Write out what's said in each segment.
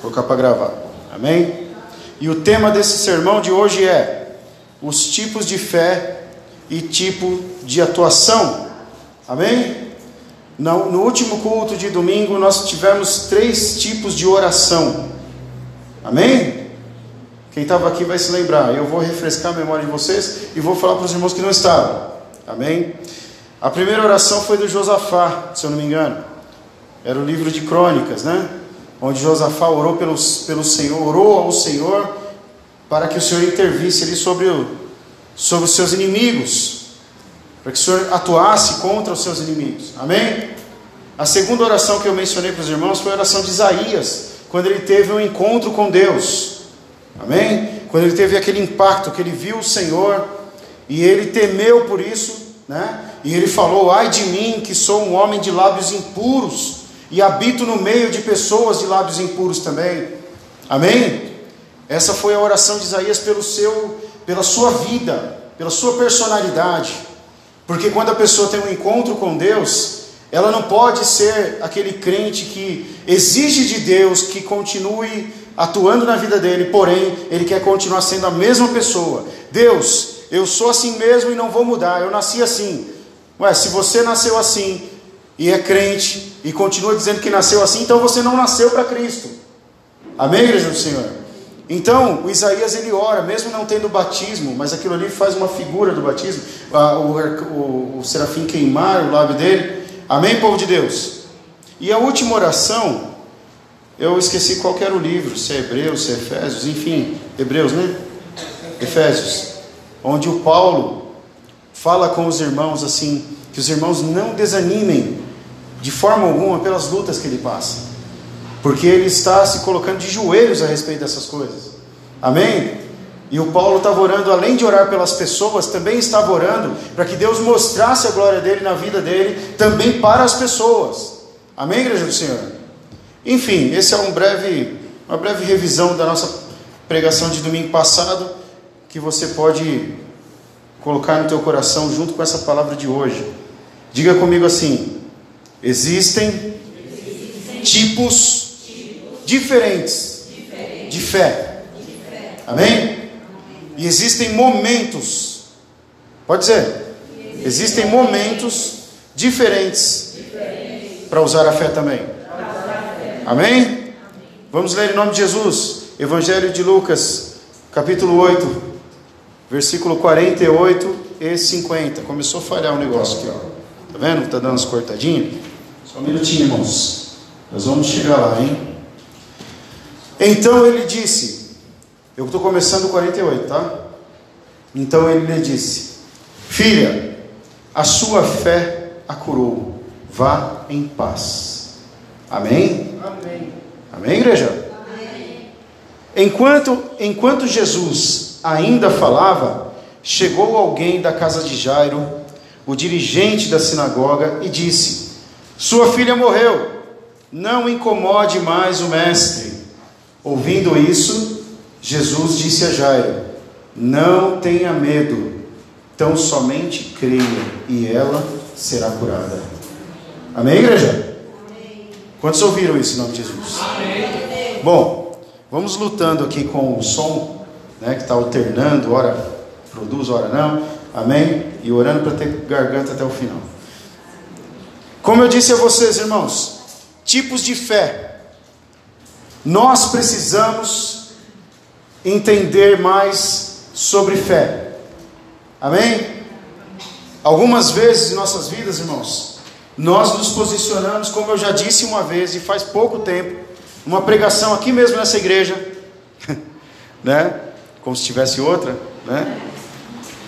Colocar para gravar. Amém? E o tema desse sermão de hoje é os tipos de fé e tipo de atuação. Amém? No, no último culto de domingo nós tivemos três tipos de oração. Amém? Quem estava aqui vai se lembrar. Eu vou refrescar a memória de vocês e vou falar para os irmãos que não estavam. Amém? A primeira oração foi do Josafá, se eu não me engano. Era o livro de crônicas, né? Onde Josafá orou pelos, pelo Senhor, orou ao Senhor para que o Senhor intervisse ali sobre, o, sobre os seus inimigos. Para que o Senhor atuasse contra os seus inimigos. Amém? A segunda oração que eu mencionei para os irmãos foi a oração de Isaías, quando ele teve um encontro com Deus. Amém? Quando ele teve aquele impacto, que ele viu o Senhor e ele temeu por isso, né? E ele falou: Ai de mim, que sou um homem de lábios impuros e habito no meio de pessoas de lábios impuros também. Amém? Essa foi a oração de Isaías pelo seu, pela sua vida, pela sua personalidade. Porque quando a pessoa tem um encontro com Deus, ela não pode ser aquele crente que exige de Deus que continue atuando na vida dele, porém, ele quer continuar sendo a mesma pessoa. Deus, eu sou assim mesmo e não vou mudar, eu nasci assim. Ué, se você nasceu assim e é crente e continua dizendo que nasceu assim, então você não nasceu para Cristo. Amém, igreja do Senhor? Então, o Isaías ele ora, mesmo não tendo batismo, mas aquilo ali faz uma figura do batismo, o, o, o serafim queimar o lábio dele. Amém, povo de Deus? E a última oração, eu esqueci qual era o livro, se é Hebreus, se é Efésios, enfim, Hebreus, né? Efésios, onde o Paulo fala com os irmãos assim, que os irmãos não desanimem de forma alguma pelas lutas que ele passa, porque ele está se colocando de joelhos a respeito dessas coisas. Amém? E o Paulo estava orando, além de orar pelas pessoas, também estava orando para que Deus mostrasse a glória dele na vida dele, também para as pessoas. Amém, igreja do Senhor? Enfim, esse é um breve, uma breve revisão da nossa pregação de domingo passado, que você pode colocar no teu coração junto com essa palavra de hoje. Diga comigo assim: existem, tipos, diferentes, de fé. Amém? E existem momentos, pode dizer, existem momentos diferentes para usar a fé também. Amém? Vamos ler em nome de Jesus, Evangelho de Lucas, capítulo 8, versículo 48 e 50. Começou a falhar o negócio aqui, ó. Tá vendo? Tá dando as cortadinhas? Só um minutinho, irmãos. Nós vamos chegar lá, hein? Então ele disse, eu estou começando o 48, tá? Então ele lhe disse: Filha, a sua fé a curou. Vá em paz. Amém? Amém. Amém, igreja? Amém. Enquanto, enquanto Jesus ainda falava, chegou alguém da casa de Jairo, o dirigente da sinagoga, e disse: Sua filha morreu, não incomode mais o mestre. Ouvindo isso, Jesus disse a Jairo: Não tenha medo, tão somente creia, e ela será curada. Amém, igreja? Quantos ouviram isso em nome de Jesus? Amém. Bom, vamos lutando aqui com o som, né, que está alternando, ora produz, ora não, amém? E orando para ter garganta até o final. Como eu disse a vocês, irmãos, tipos de fé. Nós precisamos entender mais sobre fé, amém? Algumas vezes em nossas vidas, irmãos, nós nos posicionamos, como eu já disse uma vez e faz pouco tempo, uma pregação aqui mesmo nessa igreja, né? Como se tivesse outra, né?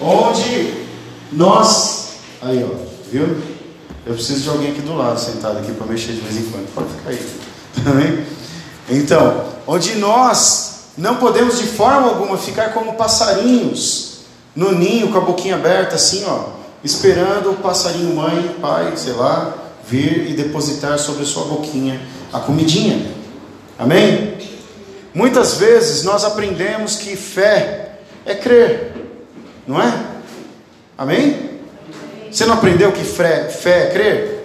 Onde nós, aí ó, viu? Eu preciso de alguém aqui do lado, sentado aqui para mexer de vez em quando. Pode ficar aí, também. Então, onde nós não podemos de forma alguma ficar como passarinhos no ninho com a boquinha aberta, assim, ó, esperando o passarinho mãe, pai, sei lá, vir e depositar sobre a sua boquinha a comidinha. Amém? Muitas vezes nós aprendemos que fé é crer, não é? Amém? Você não aprendeu que fé, fé é crer?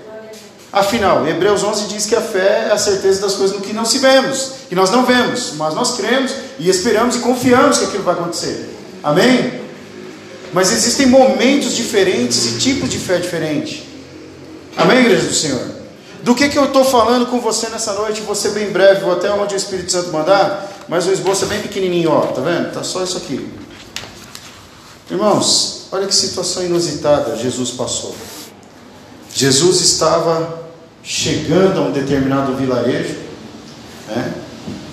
Afinal, Hebreus 11 diz que a fé é a certeza das coisas no que não se vemos, que nós não vemos, mas nós cremos e esperamos e confiamos que aquilo vai acontecer. Amém? Mas existem momentos diferentes e tipos de fé diferentes. Amém, igreja do Senhor? Do que, que eu estou falando com você nessa noite? Ser bem breve, vou até onde o Espírito Santo mandar, mas o esboço é bem pequenininho, ó, tá vendo? Tá só isso aqui. Irmãos, olha que situação inusitada Jesus passou. Jesus estava chegando a um determinado vilarejo, né?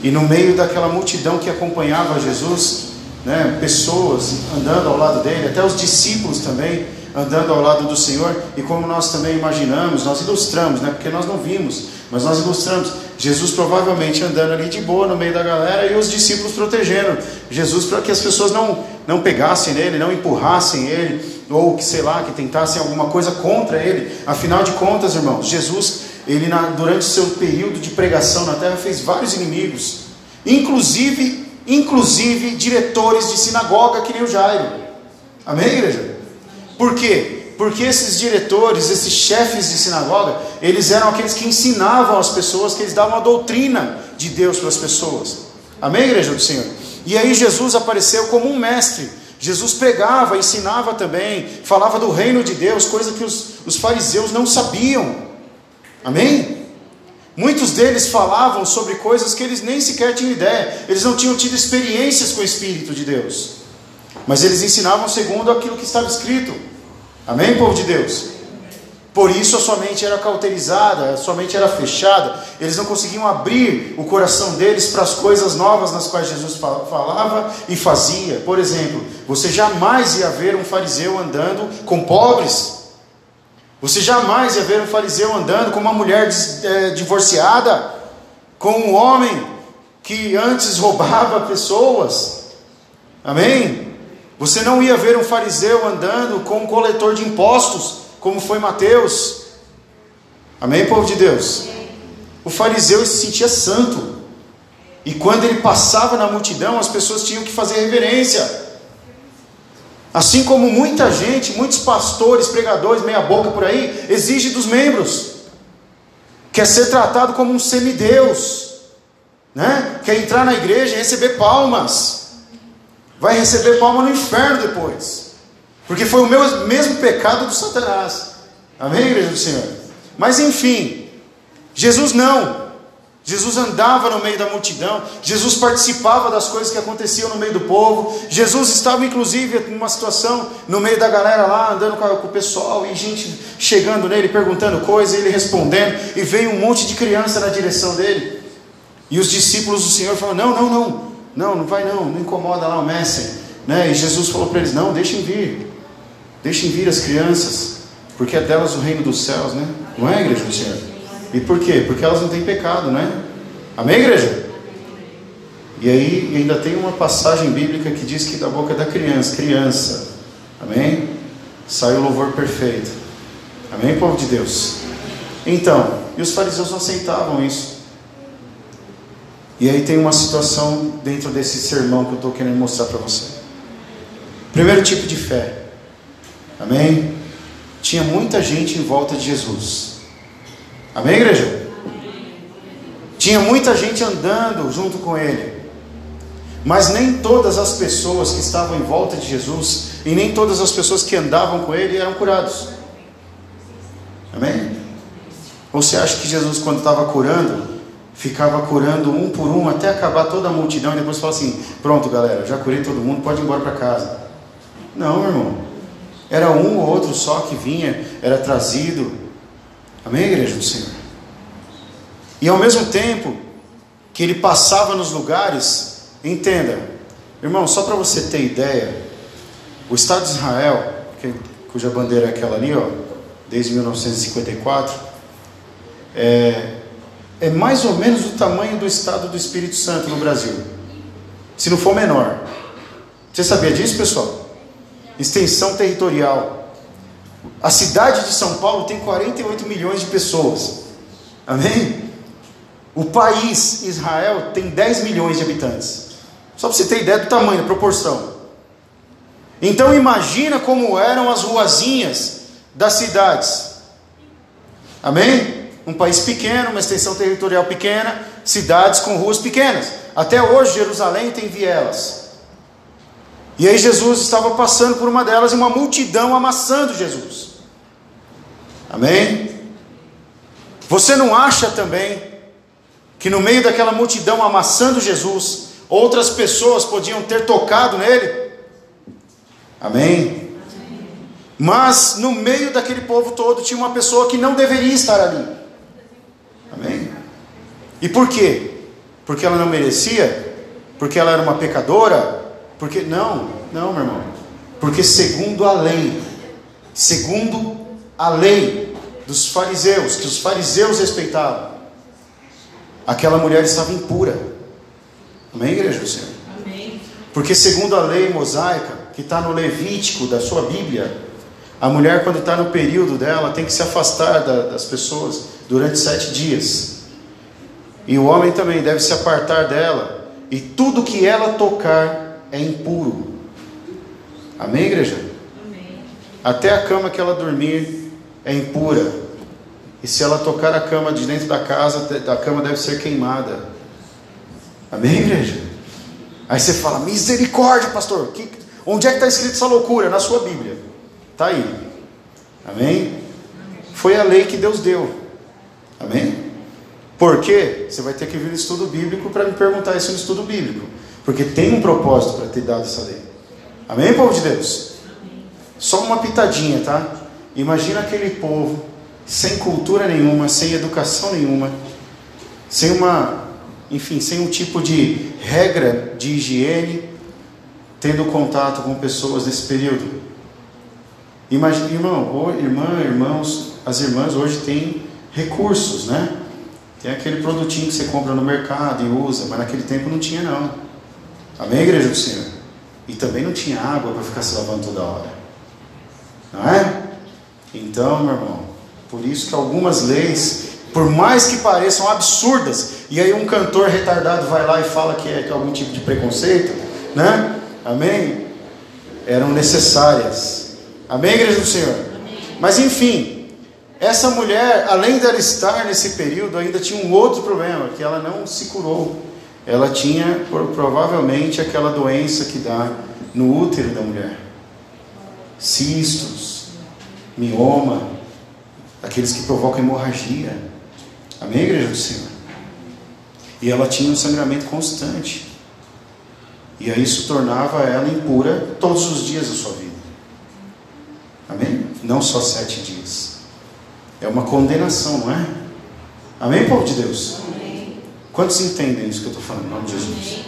e no meio daquela multidão que acompanhava Jesus, né? pessoas andando ao lado dele, até os discípulos também andando ao lado do Senhor, e como nós também imaginamos, nós ilustramos, né? porque nós não vimos, mas nós ilustramos, Jesus provavelmente andando ali de boa no meio da galera e os discípulos protegendo Jesus para que as pessoas não, não pegassem nele, não empurrassem ele, ou que sei lá, que tentassem alguma coisa contra ele. Afinal de contas, irmãos, Jesus, ele na, durante seu período de pregação na terra fez vários inimigos, inclusive, inclusive diretores de sinagoga que nem o Jairo. Amém, igreja? Por quê? Porque esses diretores, esses chefes de sinagoga, eles eram aqueles que ensinavam as pessoas, que eles davam a doutrina de Deus para as pessoas. Amém, igreja do Senhor? E aí Jesus apareceu como um mestre. Jesus pregava, ensinava também, falava do reino de Deus, coisa que os, os fariseus não sabiam. Amém? Muitos deles falavam sobre coisas que eles nem sequer tinham ideia, eles não tinham tido experiências com o Espírito de Deus, mas eles ensinavam segundo aquilo que estava escrito. Amém, povo de Deus? Por isso a sua mente era cauterizada, a sua mente era fechada, eles não conseguiam abrir o coração deles para as coisas novas nas quais Jesus falava e fazia. Por exemplo, você jamais ia ver um fariseu andando com pobres, você jamais ia ver um fariseu andando com uma mulher é, divorciada, com um homem que antes roubava pessoas. Amém? Você não ia ver um fariseu andando com um coletor de impostos, como foi Mateus. Amém, povo de Deus? O fariseu se sentia santo. E quando ele passava na multidão, as pessoas tinham que fazer reverência. Assim como muita gente, muitos pastores, pregadores, meia-boca por aí, exige dos membros. Quer ser tratado como um semideus. Né? Quer entrar na igreja e receber palmas vai receber palma no inferno depois. Porque foi o meu, mesmo pecado do Satanás. Amém, igreja do Senhor? Mas enfim, Jesus não. Jesus andava no meio da multidão, Jesus participava das coisas que aconteciam no meio do povo, Jesus estava inclusive numa situação no meio da galera lá, andando com, o pessoal, e gente chegando nele, perguntando coisas, ele respondendo, e veio um monte de criança na direção dele. E os discípulos do Senhor falaram: Não, não, não, não, não vai não, não incomoda lá o mestre. Né? E Jesus falou para eles: Não, deixem vir, deixem vir as crianças, porque é delas o reino dos céus, né? Não é, igreja do Senhor? E por quê? Porque elas não têm pecado, né? Amém, igreja? E aí ainda tem uma passagem bíblica que diz que da boca da criança, criança, amém? Sai o louvor perfeito. Amém, povo de Deus? Então, e os fariseus não aceitavam isso. E aí tem uma situação dentro desse sermão que eu estou querendo mostrar para você. Primeiro tipo de fé. Amém? Tinha muita gente em volta de Jesus. Amém, igreja? Tinha muita gente andando junto com ele. Mas nem todas as pessoas que estavam em volta de Jesus e nem todas as pessoas que andavam com ele eram curados. Amém? Ou você acha que Jesus, quando estava curando, ficava curando um por um até acabar toda a multidão e depois falava assim: Pronto, galera, já curei todo mundo, pode ir embora para casa. Não, irmão. Era um ou outro só que vinha, era trazido. Amém, igreja do Senhor? E ao mesmo tempo que ele passava nos lugares, entenda, irmão, só para você ter ideia, o Estado de Israel, que, cuja bandeira é aquela ali, ó, desde 1954, é, é mais ou menos o tamanho do estado do Espírito Santo no Brasil, se não for menor. Você sabia disso, pessoal? Extensão territorial. A cidade de São Paulo tem 48 milhões de pessoas. Amém? O país Israel tem 10 milhões de habitantes. Só para você ter ideia do tamanho, da proporção. Então imagina como eram as ruazinhas das cidades. Amém? Um país pequeno, uma extensão territorial pequena, cidades com ruas pequenas. Até hoje, Jerusalém tem vielas. E aí, Jesus estava passando por uma delas e uma multidão amassando Jesus. Amém? Você não acha também que no meio daquela multidão amassando Jesus, outras pessoas podiam ter tocado nele? Amém? Mas no meio daquele povo todo tinha uma pessoa que não deveria estar ali. E por quê? Porque ela não merecia? Porque ela era uma pecadora? Porque não, não, meu irmão. Porque segundo a lei, segundo a lei dos fariseus, que os fariseus respeitavam, aquela mulher estava impura. Amém, igreja do Senhor? Amém. Porque segundo a lei mosaica, que está no Levítico da sua Bíblia, a mulher, quando está no período dela, tem que se afastar da, das pessoas durante sete dias. E o homem também deve se apartar dela. E tudo que ela tocar é impuro. Amém, igreja? Amém. Até a cama que ela dormir é impura. E se ela tocar a cama de dentro da casa, a cama deve ser queimada. Amém, igreja? Aí você fala, misericórdia, pastor. Que, onde é que está escrito essa loucura? Na sua Bíblia. Está aí. Amém? Foi a lei que Deus deu. Amém? Por quê? Você vai ter que vir no estudo bíblico para me perguntar isso no estudo bíblico. Porque tem um propósito para ter dado essa lei. Amém, povo de Deus? Só uma pitadinha, tá? Imagina aquele povo sem cultura nenhuma, sem educação nenhuma, sem uma, enfim, sem um tipo de regra de higiene, tendo contato com pessoas nesse período. Imagina, irmão, irmã, irmãos, as irmãs hoje têm recursos, né? Tem aquele produtinho que você compra no mercado e usa, mas naquele tempo não tinha não. Amém, igreja do Senhor? E também não tinha água para ficar se lavando toda hora. Não é? Então, meu irmão, por isso que algumas leis, por mais que pareçam absurdas, e aí um cantor retardado vai lá e fala que é, que é algum tipo de preconceito, né? Amém? Eram necessárias. Amém, igreja do Senhor? Mas enfim, essa mulher, além dela estar nesse período, ainda tinha um outro problema, que ela não se curou. Ela tinha provavelmente aquela doença que dá no útero da mulher. Cistos, mioma, aqueles que provocam hemorragia. Amém, igreja do Senhor? E ela tinha um sangramento constante. E aí isso tornava ela impura todos os dias da sua vida. Amém? Não só sete dias. É uma condenação, não é? Amém, povo de Deus? Amém. Quantos entendem isso que eu estou falando, em nome de Jesus?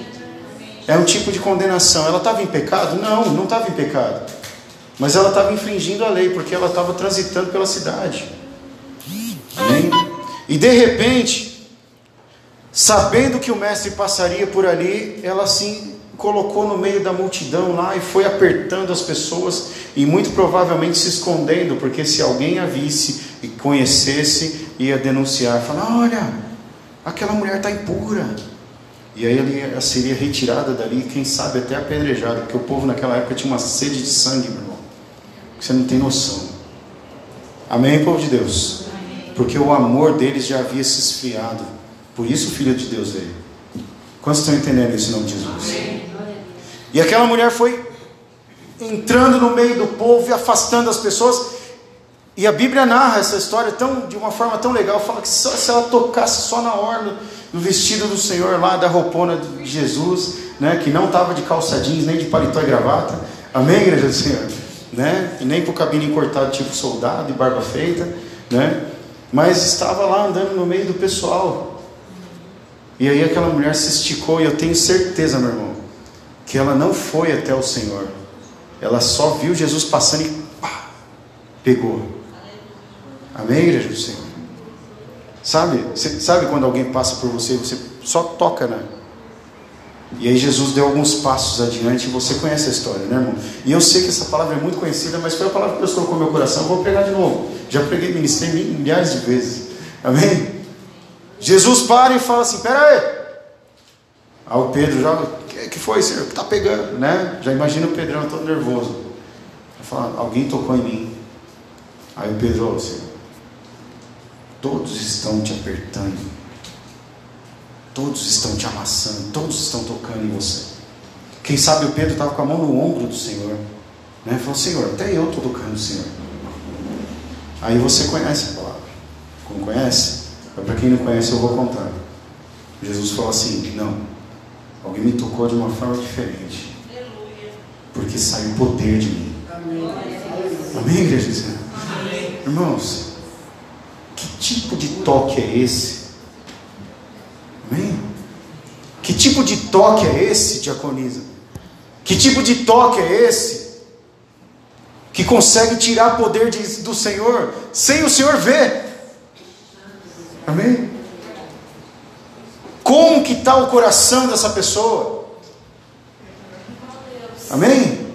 É um tipo de condenação. Ela estava em pecado? Não, não estava em pecado. Mas ela estava infringindo a lei, porque ela estava transitando pela cidade. Amém? E de repente, sabendo que o mestre passaria por ali, ela se colocou no meio da multidão lá e foi apertando as pessoas e muito provavelmente se escondendo, porque se alguém a visse e conhecesse, ia denunciar, falar: olha, aquela mulher está impura. E aí ela seria retirada dali, quem sabe até apedrejada, porque o povo naquela época tinha uma sede de sangue, meu irmão. Você não tem noção. Amém, povo de Deus? porque o amor deles já havia se esfriado. Por isso o Filho de Deus veio. Quantos estão entendendo isso em nome de Jesus? E aquela mulher foi entrando no meio do povo e afastando as pessoas. E a Bíblia narra essa história tão, de uma forma tão legal. Fala que só, se ela tocasse só na orla do vestido do Senhor, lá da roupona de Jesus, né, que não estava de calça jeans, nem de paletó e gravata. Amém, igreja do Senhor? Né? E nem com o cabelo cortado tipo soldado e barba feita. Né? mas estava lá andando no meio do pessoal. E aí aquela mulher se esticou, e eu tenho certeza, meu irmão, que ela não foi até o Senhor. Ela só viu Jesus passando e pá, pegou. Amém, igreja do Senhor? Sabe, sabe quando alguém passa por você e você só toca, né? E aí Jesus deu alguns passos adiante, e você conhece a história, né, irmão? E eu sei que essa palavra é muito conhecida, mas foi a palavra que Deus colocou no meu coração, eu vou pregar de novo. Já preguei, ministrei milhares de vezes. Amém? Jesus para e fala assim: Pera aí. Aí o Pedro já, que, que foi, Senhor? Que tá pegando, né? Já imagina o Pedrão todo nervoso. Fala: Alguém tocou em mim. Aí o Pedro, oh, Senhor, todos estão te apertando, todos estão te amassando, todos estão tocando em você. Quem sabe o Pedro estava com a mão no ombro do Senhor, né? Falou: Senhor, até eu estou tocando o Senhor. Aí você conhece a palavra, como conhece? Para quem não conhece, eu vou contar. Jesus falou assim: Não, alguém me tocou de uma forma diferente, porque saiu poder de mim. Amém, igreja? Amém. Irmãos, que tipo de toque é esse? Amém? Que tipo de toque é esse, diaconisa? Que tipo de toque é esse? Que consegue tirar poder de, do Senhor sem o Senhor ver. Amém? Como que está o coração dessa pessoa? Amém?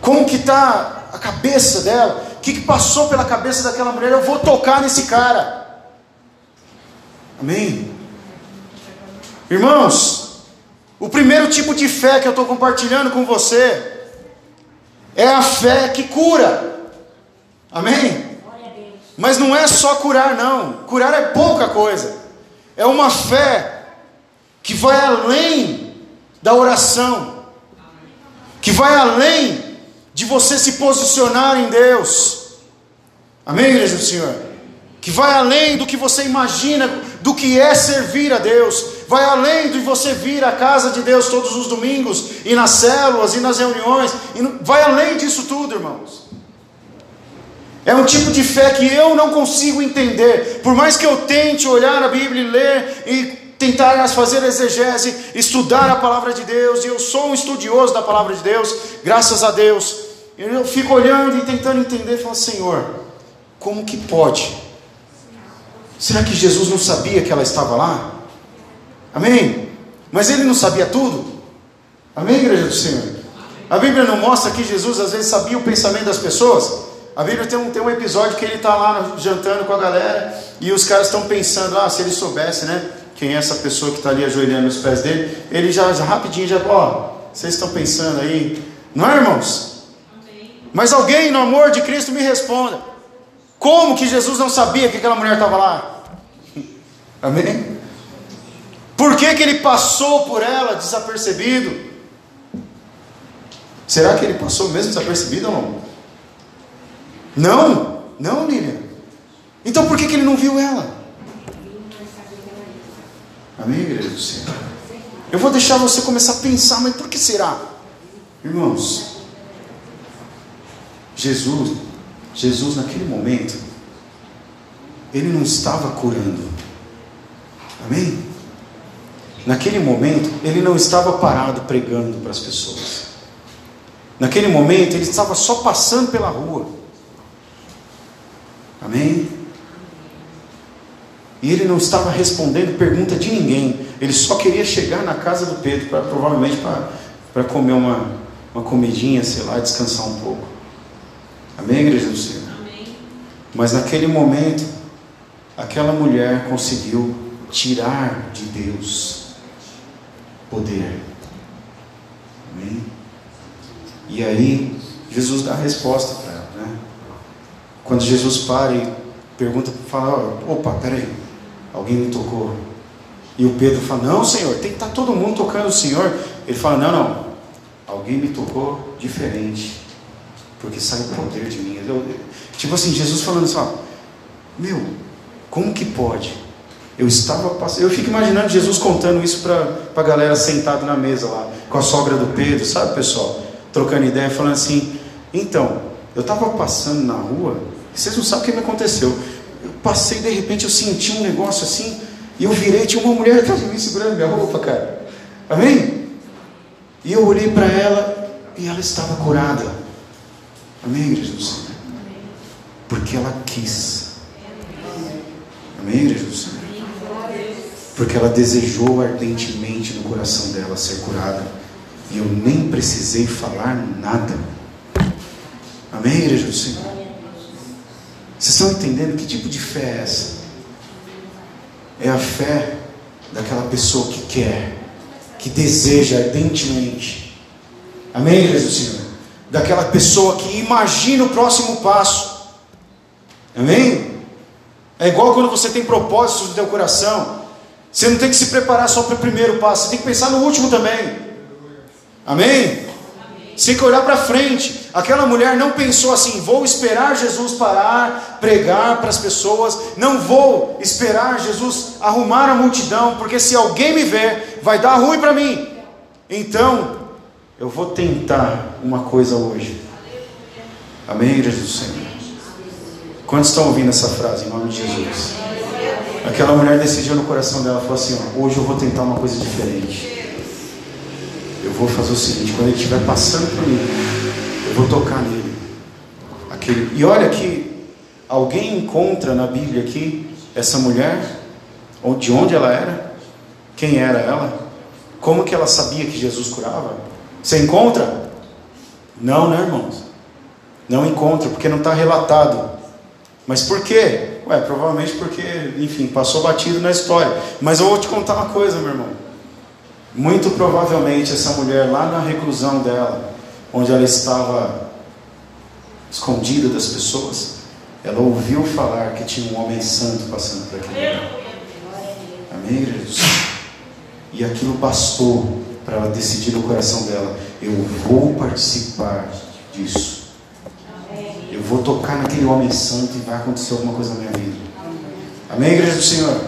Como que está a cabeça dela? O que, que passou pela cabeça daquela mulher? Eu vou tocar nesse cara. Amém? Irmãos, o primeiro tipo de fé que eu estou compartilhando com você é a fé que cura. Amém? Mas não é só curar, não. Curar é pouca coisa. É uma fé que vai além da oração, que vai além de você se posicionar em Deus. Amém, igreja do Senhor? Que vai além do que você imagina do que é servir a Deus, vai além de você vir à casa de Deus todos os domingos, e nas células, e nas reuniões, e vai além disso tudo, irmãos. É um tipo de fé que eu não consigo entender, por mais que eu tente olhar a Bíblia e ler e tentar fazer exegese, estudar a palavra de Deus, e eu sou um estudioso da palavra de Deus, graças a Deus. Eu fico olhando e tentando entender e falo, Senhor, como que pode? Será que Jesus não sabia que ela estava lá? Amém? Mas ele não sabia tudo? Amém, igreja do Senhor? A Bíblia não mostra que Jesus às vezes sabia o pensamento das pessoas? A Bíblia tem um, tem um episódio que ele está lá jantando com a galera e os caras estão pensando, ah, se ele soubesse, né? Quem é essa pessoa que está ali ajoelhando nos pés dele, ele já, já rapidinho já, ó, vocês estão pensando aí, não é, irmãos? Mas alguém, no amor de Cristo, me responda: como que Jesus não sabia que aquela mulher estava lá? Amém? Por que, que ele passou por ela desapercebido? Será que ele passou mesmo desapercebido ou não? Não, não, Lilian. Então por que, que ele não viu ela? Amém, igreja do Senhor? Eu vou deixar você começar a pensar, mas por que será? Irmãos, Jesus, Jesus naquele momento, ele não estava curando. Amém? Naquele momento, ele não estava parado pregando para as pessoas. Naquele momento, ele estava só passando pela rua. Amém? E ele não estava respondendo pergunta de ninguém. Ele só queria chegar na casa do Pedro, pra, provavelmente para comer uma, uma comidinha, sei lá, descansar um pouco. Amém, igreja do Senhor? Amém. Mas naquele momento, aquela mulher conseguiu tirar de Deus poder. Amém? E aí, Jesus dá a resposta para? Quando Jesus para e pergunta, fala: opa, peraí, alguém me tocou. E o Pedro fala: Não, Senhor, tem que estar tá todo mundo tocando o Senhor. Ele fala: Não, não, alguém me tocou diferente porque sai o poder de mim. Eu, tipo assim, Jesus falando assim, ó, meu, como que pode? Eu estava passando, eu fico imaginando Jesus contando isso para a galera sentada na mesa lá, com a sogra do Pedro, sabe pessoal? Trocando ideia, falando assim, então, eu estava passando na rua, vocês não sabem o que me aconteceu. Eu passei, de repente, eu senti um negócio assim, e eu virei, tinha uma mulher atrás de mim segurando minha roupa, cara. Amém? E eu olhei para ela e ela estava curada. Amém, igreja do Senhor? Porque ela quis. Amém, igreja do Senhor? Porque ela desejou ardentemente no coração dela ser curada. E eu nem precisei falar nada. Amém, igreja do Senhor? Vocês estão entendendo que tipo de fé é essa? É a fé daquela pessoa que quer, que deseja ardentemente. Amém, do Senhor? daquela pessoa que imagina o próximo passo. Amém? É igual quando você tem propósitos no teu coração. Você não tem que se preparar só para o primeiro passo, você tem que pensar no último também. Amém? Você tem que olhar para frente. Aquela mulher não pensou assim: vou esperar Jesus parar, pregar para as pessoas, não vou esperar Jesus arrumar a multidão, porque se alguém me ver, vai dar ruim para mim. Então, eu vou tentar uma coisa hoje. Amém, igreja do Senhor? Quantos estão ouvindo essa frase em nome de Jesus? Aquela mulher decidiu no coração dela, falou assim: hoje eu vou tentar uma coisa diferente. Eu vou fazer o seguinte: quando ele estiver passando por mim, eu vou tocar nele. Aquele... E olha que alguém encontra na Bíblia aqui essa mulher, de onde ela era, quem era ela, como que ela sabia que Jesus curava? Você encontra? Não, né, irmãos? Não encontra, porque não está relatado. Mas por quê? Ué, provavelmente porque, enfim, passou batido na história. Mas eu vou te contar uma coisa, meu irmão. Muito provavelmente essa mulher lá na reclusão dela, onde ela estava escondida das pessoas, ela ouviu falar que tinha um homem santo passando por aquele lugar. Amém, igreja? E aquilo bastou para ela decidir no coração dela: eu vou participar disso. Eu vou tocar naquele homem santo e vai acontecer alguma coisa na minha vida. Amém, igreja do Senhor?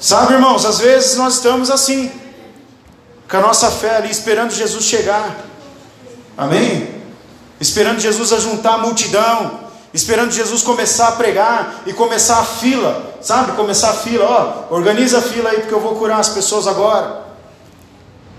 Sabe, irmãos, às vezes nós estamos assim, com a nossa fé ali, esperando Jesus chegar. Amém? Esperando Jesus ajuntar a multidão, esperando Jesus começar a pregar e começar a fila, sabe? Começar a fila, ó, organiza a fila aí porque eu vou curar as pessoas agora.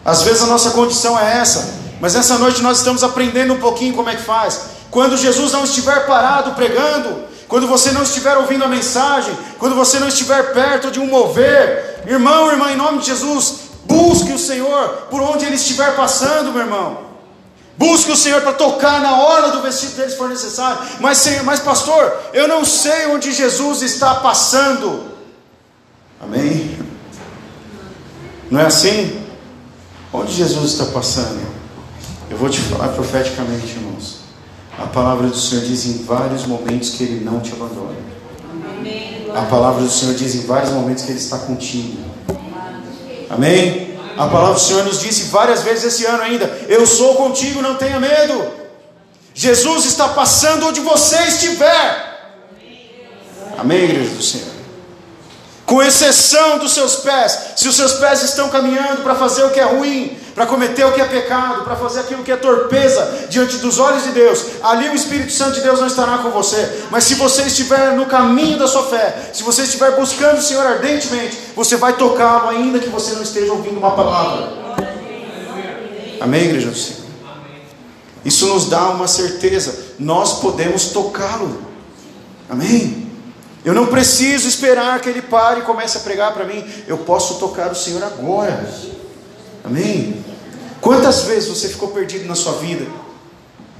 Às vezes a nossa condição é essa, mas essa noite nós estamos aprendendo um pouquinho como é que faz. Quando Jesus não estiver parado pregando, quando você não estiver ouvindo a mensagem, quando você não estiver perto de um mover, irmão, irmã, em nome de Jesus, busque o Senhor por onde ele estiver passando, meu irmão. Busque o Senhor para tocar na hora do vestido dele se for necessário. Mas, Senhor, mas pastor, eu não sei onde Jesus está passando. Amém? Não é assim? Onde Jesus está passando? Eu vou te falar profeticamente, irmãos. A palavra do Senhor diz em vários momentos que Ele não te abandona. A palavra do Senhor diz em vários momentos que Ele está contigo. Amém? A palavra do Senhor nos disse várias vezes esse ano ainda: Eu sou contigo, não tenha medo. Jesus está passando onde você estiver. Amém, igreja do Senhor? Com exceção dos seus pés, se os seus pés estão caminhando para fazer o que é ruim, para cometer o que é pecado, para fazer aquilo que é torpeza diante dos olhos de Deus, ali o Espírito Santo de Deus não estará com você. Mas se você estiver no caminho da sua fé, se você estiver buscando o Senhor ardentemente, você vai tocá-lo, ainda que você não esteja ouvindo uma palavra. Amém, igreja do Senhor? Isso nos dá uma certeza, nós podemos tocá-lo. Amém? Eu não preciso esperar que ele pare e comece a pregar para mim, eu posso tocar o Senhor agora. Amém? Quantas vezes você ficou perdido na sua vida?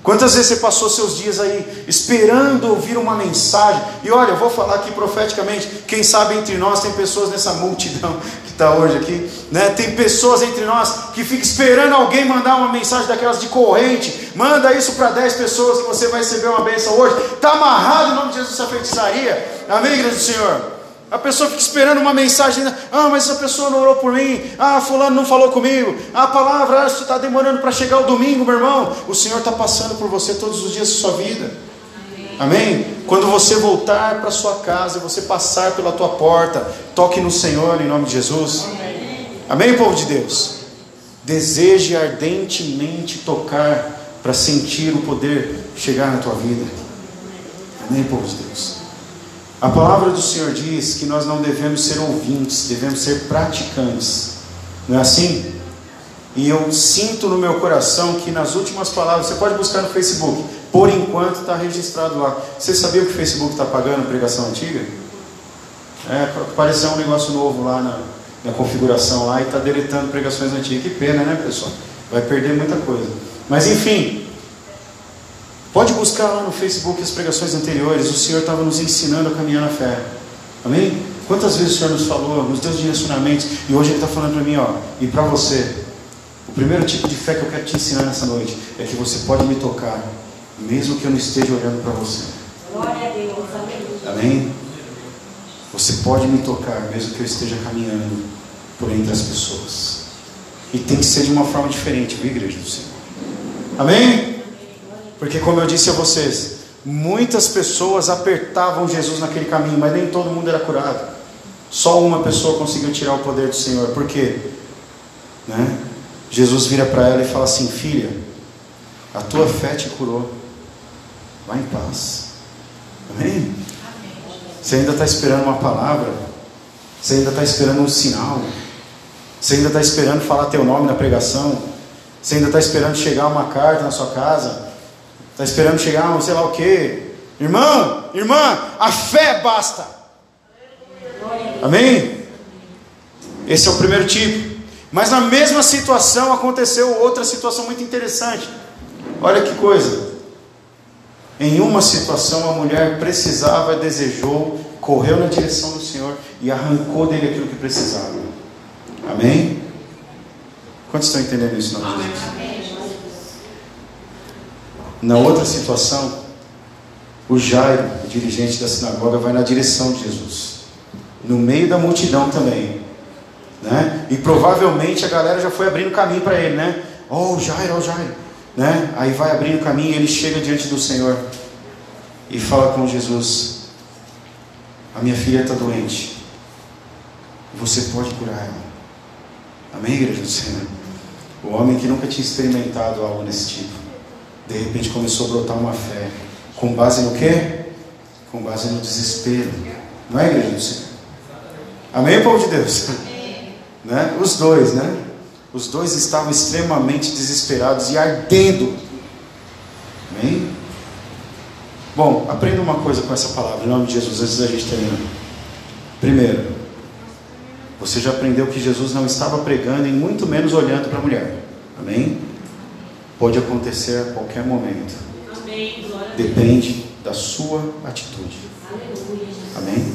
Quantas vezes você passou seus dias aí esperando ouvir uma mensagem? E olha, eu vou falar aqui profeticamente. Quem sabe entre nós tem pessoas nessa multidão que está hoje aqui, né? Tem pessoas entre nós que ficam esperando alguém mandar uma mensagem daquelas de corrente. Manda isso para 10 pessoas que você vai receber uma bênção hoje. Está amarrado em nome de Jesus essa feitiçaria. Amém, igreja do Senhor? A pessoa fica esperando uma mensagem. Ah, mas essa pessoa não orou por mim. Ah, fulano não falou comigo. A palavra, ah, está demorando para chegar o domingo, meu irmão. O Senhor está passando por você todos os dias da sua vida. Amém? Quando você voltar para sua casa, você passar pela tua porta, toque no Senhor em nome de Jesus. Amém, povo de Deus? Deseje ardentemente tocar para sentir o poder chegar na tua vida. Amém, povo de Deus? A palavra do Senhor diz que nós não devemos ser ouvintes, devemos ser praticantes. Não é assim? E eu sinto no meu coração que nas últimas palavras, você pode buscar no Facebook, por enquanto está registrado lá. Você sabia que o Facebook está pagando pregação antiga? É, apareceu um negócio novo lá na, na configuração lá e está deletando pregações antigas. Que pena, né, pessoal? Vai perder muita coisa. Mas enfim, Pode buscar lá no Facebook as pregações anteriores. O Senhor estava nos ensinando a caminhar na fé. Amém? Quantas vezes o Senhor nos falou, nos deu direcionamentos, e hoje Ele está falando para mim, ó, e para você. O primeiro tipo de fé que eu quero te ensinar nessa noite é que você pode me tocar, mesmo que eu não esteja olhando para você. Glória a Deus, amém. Amém? Você pode me tocar, mesmo que eu esteja caminhando por entre as pessoas. E tem que ser de uma forma diferente, viu, igreja do Senhor? Amém? Porque, como eu disse a vocês, muitas pessoas apertavam Jesus naquele caminho, mas nem todo mundo era curado. Só uma pessoa conseguiu tirar o poder do Senhor. Por quê? Né? Jesus vira para ela e fala assim: Filha, a tua fé te curou. Vá em paz. Amém? Você ainda está esperando uma palavra? Você ainda está esperando um sinal? Você ainda está esperando falar teu nome na pregação? Você ainda está esperando chegar uma carta na sua casa? Está esperando chegar um sei lá o que? Irmão, irmã, a fé basta. Amém? Esse é o primeiro tipo. Mas na mesma situação aconteceu outra situação muito interessante. Olha que coisa. Em uma situação, a mulher precisava, desejou, correu na direção do Senhor e arrancou dele aquilo que precisava. Amém? Quantos estão entendendo isso, não? Na outra situação, o Jairo, o dirigente da sinagoga, vai na direção de Jesus, no meio da multidão também, né? E provavelmente a galera já foi abrindo caminho para ele, né? Oh, Jairo, oh, Jairo né? Aí vai abrindo caminho e ele chega diante do Senhor e fala com Jesus: A minha filha está doente, você pode curar ela. Amém, igreja do Senhor? O homem que nunca tinha experimentado algo desse tipo, de repente começou a brotar uma fé, com base no quê? Com base no desespero, não é, igreja do Senhor? Amém, povo de Deus? Né? Os dois, né? Os dois estavam extremamente desesperados e ardendo. Amém? Bom, aprenda uma coisa com essa palavra, em nome de Jesus, antes da gente terminar. Primeiro, você já aprendeu que Jesus não estava pregando e muito menos olhando para a mulher. Amém? Pode acontecer a qualquer momento. Amém. Depende da sua atitude. Amém?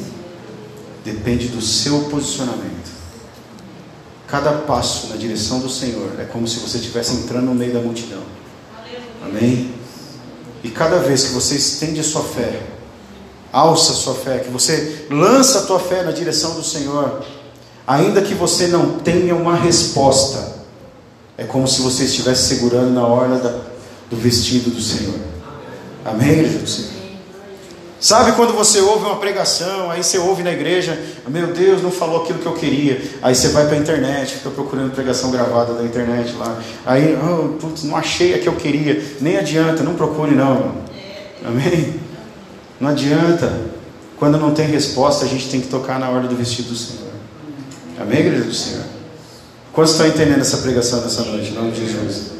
Depende do seu posicionamento. Cada passo na direção do Senhor é como se você estivesse entrando no meio da multidão. Amém? E cada vez que você estende a sua fé, alça a sua fé, que você lança a tua fé na direção do Senhor, ainda que você não tenha uma resposta, é como se você estivesse segurando na orla da, do vestido do Senhor. Amém, Jesus? Sabe quando você ouve uma pregação, aí você ouve na igreja, meu Deus, não falou aquilo que eu queria. Aí você vai para a internet, fica procurando pregação gravada da internet lá. Aí, oh, putz, não achei a que eu queria. Nem adianta, não procure não. Amém? Não adianta. Quando não tem resposta, a gente tem que tocar na ordem do vestido do Senhor. Amém, igreja do Senhor? Quantos estão entendendo essa pregação dessa noite, em nome de Jesus?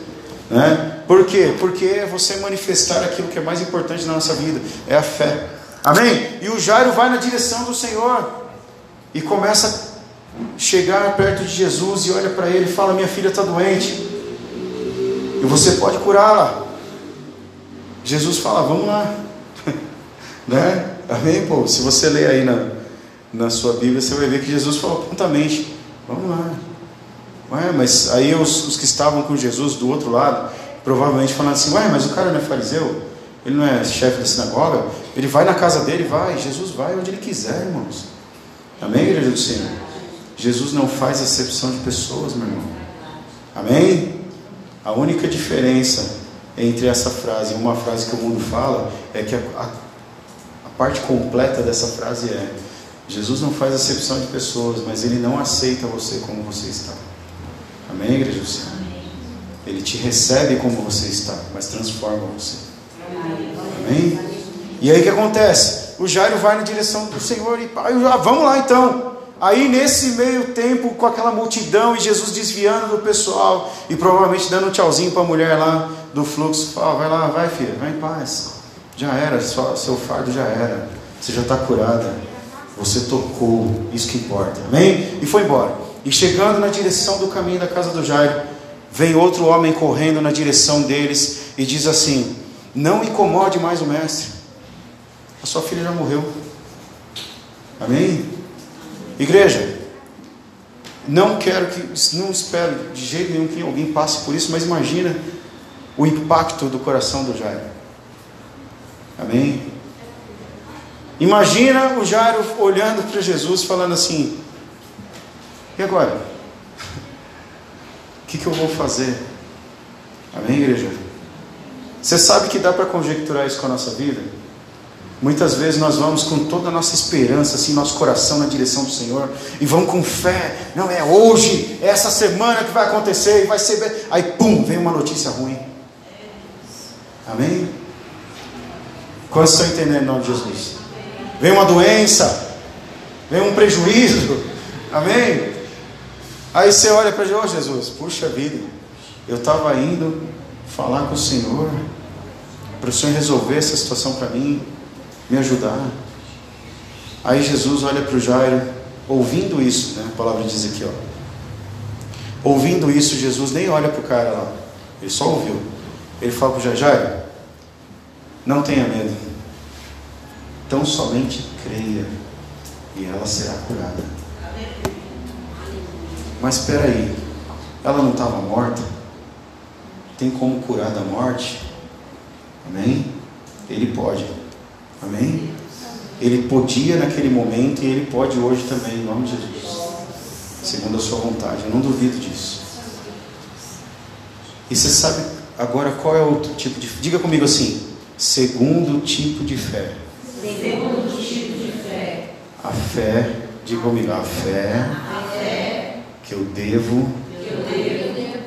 Né? Por quê? Porque é você manifestar aquilo que é mais importante na nossa vida, é a fé. Amém? E o Jairo vai na direção do Senhor e começa a chegar perto de Jesus e olha para ele e fala: Minha filha está doente e você pode curá-la. Jesus fala: Vamos lá, né? Amém? Pô, se você ler aí na, na sua Bíblia, você vai ver que Jesus falou prontamente: Vamos lá. Ué, mas aí os, os que estavam com Jesus do outro lado provavelmente falando assim: Ué, mas o cara não é fariseu? Ele não é chefe da sinagoga? Ele vai na casa dele, vai. Jesus vai onde ele quiser, irmãos. Amém, igreja do Senhor? Jesus não faz acepção de pessoas, meu irmão. Amém? A única diferença entre essa frase e uma frase que o mundo fala é que a, a, a parte completa dessa frase é: Jesus não faz acepção de pessoas, mas ele não aceita você como você está. Amém, igreja do Senhor? Ele te recebe como você está, mas transforma você. Amém? E aí o que acontece? O Jairo vai na direção do Senhor e ah, vamos lá então. Aí nesse meio tempo, com aquela multidão e Jesus desviando do pessoal e provavelmente dando um tchauzinho para a mulher lá do fluxo, fala, vai lá, vai filha, vai em paz. Já era, só, seu fardo já era. Você já está curada. Você tocou, isso que importa. Amém? E foi embora. E chegando na direção do caminho da casa do Jairo, Vem outro homem correndo na direção deles e diz assim: Não incomode mais o mestre, a sua filha já morreu. Amém? Igreja, não quero que, não espero de jeito nenhum que alguém passe por isso, mas imagina o impacto do coração do Jairo. Amém? Imagina o Jairo olhando para Jesus, falando assim: E agora? O que, que eu vou fazer? Amém, igreja? Você sabe que dá para conjecturar isso com a nossa vida? Muitas vezes nós vamos com toda a nossa esperança, assim, nosso coração na direção do Senhor, e vamos com fé. Não é hoje, é essa semana que vai acontecer, e vai ser. Aí, pum, vem uma notícia ruim. Amém? Quantos estão entendendo em nome de Jesus? Vem uma doença, vem um prejuízo. Amém? Aí você olha para Jesus, oh, Jesus, puxa vida, eu estava indo falar com o Senhor, para o Senhor resolver essa situação para mim me ajudar. Aí Jesus olha para o Jairo, ouvindo isso, né? a palavra diz aqui, ó. Ouvindo isso, Jesus nem olha para o cara lá, ele só ouviu. Ele fala para o Jairo, Jairo, não tenha medo, tão somente creia e ela será curada. Mas espera aí, ela não estava morta? Tem como curar da morte? Amém? Ele pode. Amém? Ele podia naquele momento e ele pode hoje também, em nome de Jesus. Segundo a sua vontade. Eu não duvido disso. E você sabe agora qual é o tipo de. Diga comigo assim: segundo tipo de fé. Segundo tipo de fé. A fé, diga comigo, a fé, a fé que eu devo,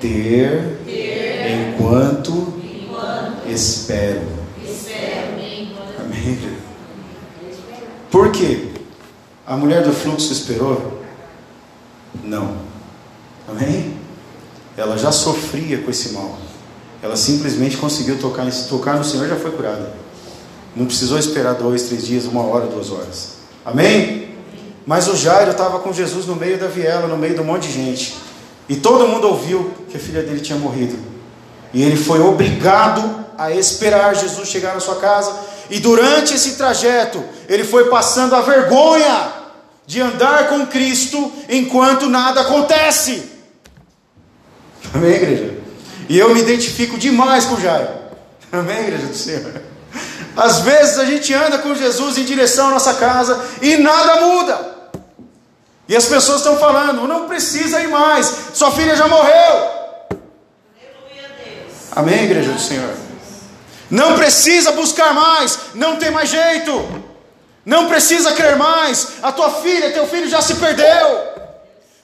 ter, enquanto, espero. Amém. Por quê? A mulher do fluxo esperou? Não. Amém? Ela já sofria com esse mal. Ela simplesmente conseguiu tocar, tocar no Senhor já foi curada. Não precisou esperar dois, três dias, uma hora, duas horas. Amém? Mas o Jairo estava com Jesus no meio da viela, no meio de um monte de gente. E todo mundo ouviu que a filha dele tinha morrido. E ele foi obrigado a esperar Jesus chegar na sua casa e durante esse trajeto, ele foi passando a vergonha de andar com Cristo enquanto nada acontece. Amém, igreja? E eu me identifico demais com Jairo. Amém, igreja do Senhor? Às vezes a gente anda com Jesus em direção à nossa casa e nada muda. E as pessoas estão falando, não precisa ir mais, sua filha já morreu. Amém, igreja do Senhor? Não precisa buscar mais, não tem mais jeito. Não precisa crer mais, a tua filha, teu filho já se perdeu.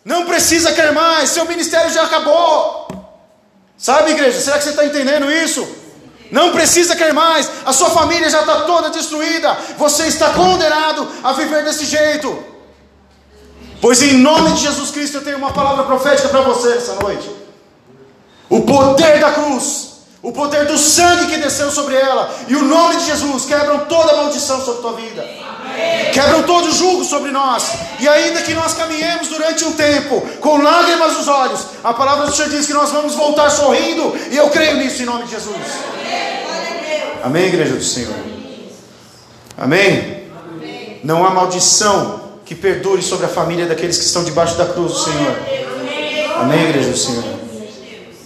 Não precisa crer mais, seu ministério já acabou. Sabe, igreja, será que você está entendendo isso? Não precisa crer mais, a sua família já está toda destruída. Você está condenado a viver desse jeito. Pois em nome de Jesus Cristo eu tenho uma palavra profética para você essa noite. O poder da cruz o poder do sangue que desceu sobre ela e o nome de Jesus quebram toda maldição sobre a tua vida. Quebram todo o jugo sobre nós. E ainda que nós caminhemos durante um tempo com lágrimas nos olhos, a palavra do Senhor diz que nós vamos voltar sorrindo, e eu creio nisso em nome de Jesus. Amém, igreja do Senhor. Amém. Não há maldição que perdure sobre a família daqueles que estão debaixo da cruz do Senhor. Amém, igreja do Senhor.